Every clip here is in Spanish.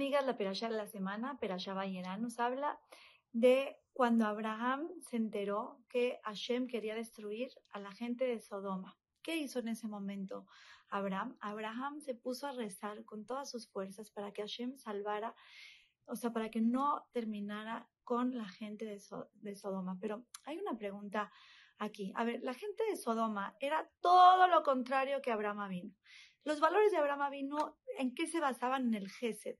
amigas, la Perashá de la semana, Perashá Bayerá, nos habla de cuando Abraham se enteró que Hashem quería destruir a la gente de Sodoma. ¿Qué hizo en ese momento Abraham? Abraham se puso a rezar con todas sus fuerzas para que Hashem salvara, o sea, para que no terminara con la gente de, Sodoma. Pero hay una pregunta aquí. A ver, la gente de Sodoma era todo lo contrario que Abraham vino. Los valores de Abraham vino, ¿en qué se basaban? En el Gesed.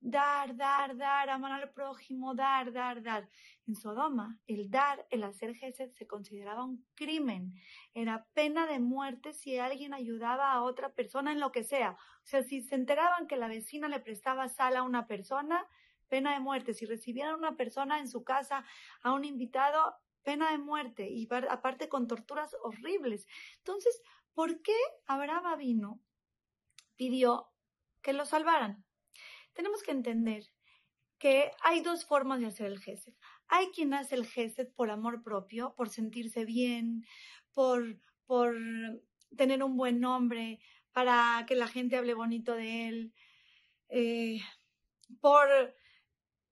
Dar, dar, dar, amar al prójimo, dar, dar, dar. En Sodoma, el dar, el hacer Gesed se consideraba un crimen. Era pena de muerte si alguien ayudaba a otra persona en lo que sea. O sea, si se enteraban que la vecina le prestaba sal a una persona, pena de muerte. Si recibieran a una persona en su casa, a un invitado, pena de muerte. Y aparte con torturas horribles. Entonces, ¿por qué Abraham vino pidió que lo salvaran. Tenemos que entender que hay dos formas de hacer el gesed. Hay quien hace el gesed por amor propio, por sentirse bien, por, por tener un buen nombre, para que la gente hable bonito de él, eh, por,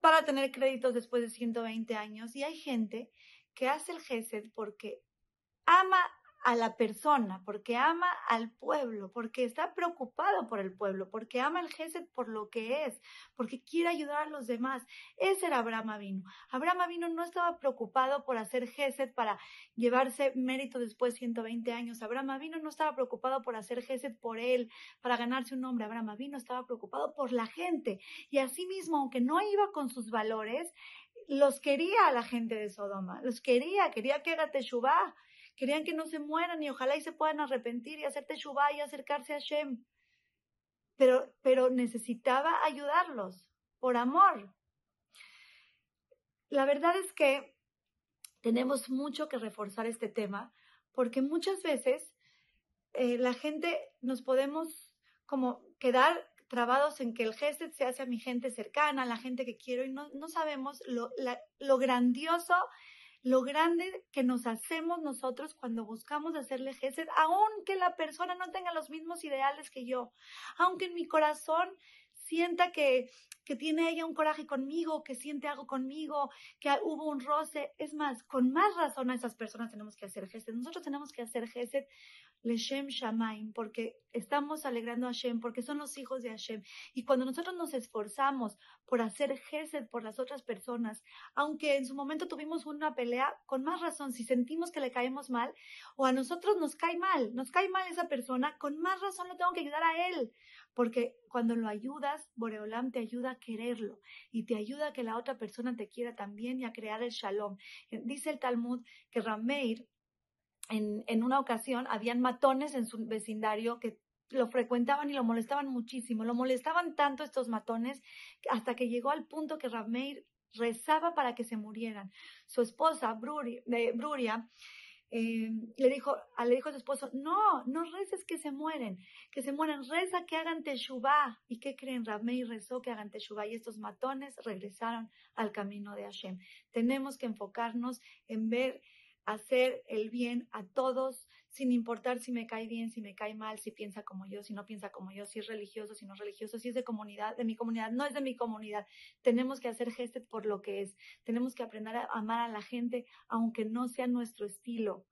para tener créditos después de 120 años. Y hay gente que hace el gesed porque ama a la persona, porque ama al pueblo, porque está preocupado por el pueblo, porque ama el Gesed por lo que es, porque quiere ayudar a los demás. Ese era Abraham Avino. Abraham Avino no estaba preocupado por hacer Gesed para llevarse mérito después de 120 años. Abraham Avino no estaba preocupado por hacer Gesed por él, para ganarse un nombre. Abraham Avino estaba preocupado por la gente. Y asimismo, aunque no iba con sus valores, los quería a la gente de Sodoma, los quería, quería que haga Teshuvah, Querían que no se mueran y ojalá y se puedan arrepentir y hacer teshuvah y acercarse a Shem. Pero, pero necesitaba ayudarlos por amor. La verdad es que tenemos mucho que reforzar este tema porque muchas veces eh, la gente nos podemos como quedar trabados en que el gesed se hace a mi gente cercana, a la gente que quiero y no, no sabemos lo, lo grandioso lo grande que nos hacemos nosotros cuando buscamos hacerle gesed, aunque la persona no tenga los mismos ideales que yo, aunque en mi corazón sienta que, que tiene ella un coraje conmigo, que siente algo conmigo, que hubo un roce. Es más, con más razón a esas personas tenemos que hacer gesed. Nosotros tenemos que hacer gesed Leshem Shamaim, porque estamos alegrando a Hashem, porque son los hijos de Hashem. Y cuando nosotros nos esforzamos por hacer gesed por las otras personas, aunque en su momento tuvimos una pelea, con más razón, si sentimos que le caemos mal, o a nosotros nos cae mal, nos cae mal esa persona, con más razón le tengo que ayudar a él, porque cuando lo ayudas, Boreolam te ayuda a quererlo y te ayuda a que la otra persona te quiera también y a crear el shalom. Dice el Talmud que Rameir, en, una ocasión habían matones en su vecindario que lo frecuentaban y lo molestaban muchísimo. Lo molestaban tanto estos matones hasta que llegó al punto que Rameir rezaba para que se murieran. Su esposa, Bruria, eh, le, dijo, le dijo a su esposo, no, no reces que se mueren, que se mueran, reza que hagan teshuvah. ¿Y qué creen? Rameir rezó que hagan teshuvah y estos matones regresaron al camino de Hashem. Tenemos que enfocarnos en ver hacer el bien a todos, sin importar si me cae bien, si me cae mal, si piensa como yo, si no piensa como yo, si es religioso, si no es religioso, si es de comunidad, de mi comunidad, no es de mi comunidad. Tenemos que hacer gested por lo que es. Tenemos que aprender a amar a la gente, aunque no sea nuestro estilo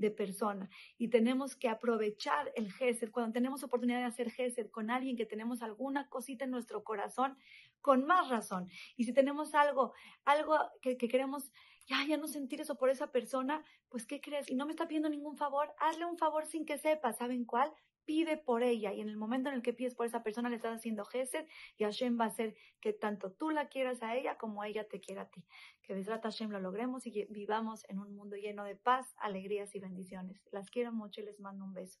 de persona. Y tenemos que aprovechar el gesed. Cuando tenemos oportunidad de hacer gesed con alguien que tenemos alguna cosita en nuestro corazón, con más razón. Y si tenemos algo, algo que queremos ya, ya no sentir eso por esa persona, pues ¿qué crees? Y no me está pidiendo ningún favor, hazle un favor sin que sepa, ¿saben cuál? Pide por ella y en el momento en el que pides por esa persona le estás haciendo gesed y Hashem va a hacer que tanto tú la quieras a ella como ella te quiera a ti. Que Besrat Hashem lo logremos y vivamos en un mundo lleno de paz, alegrías y bendiciones. Las quiero mucho y les mando un beso.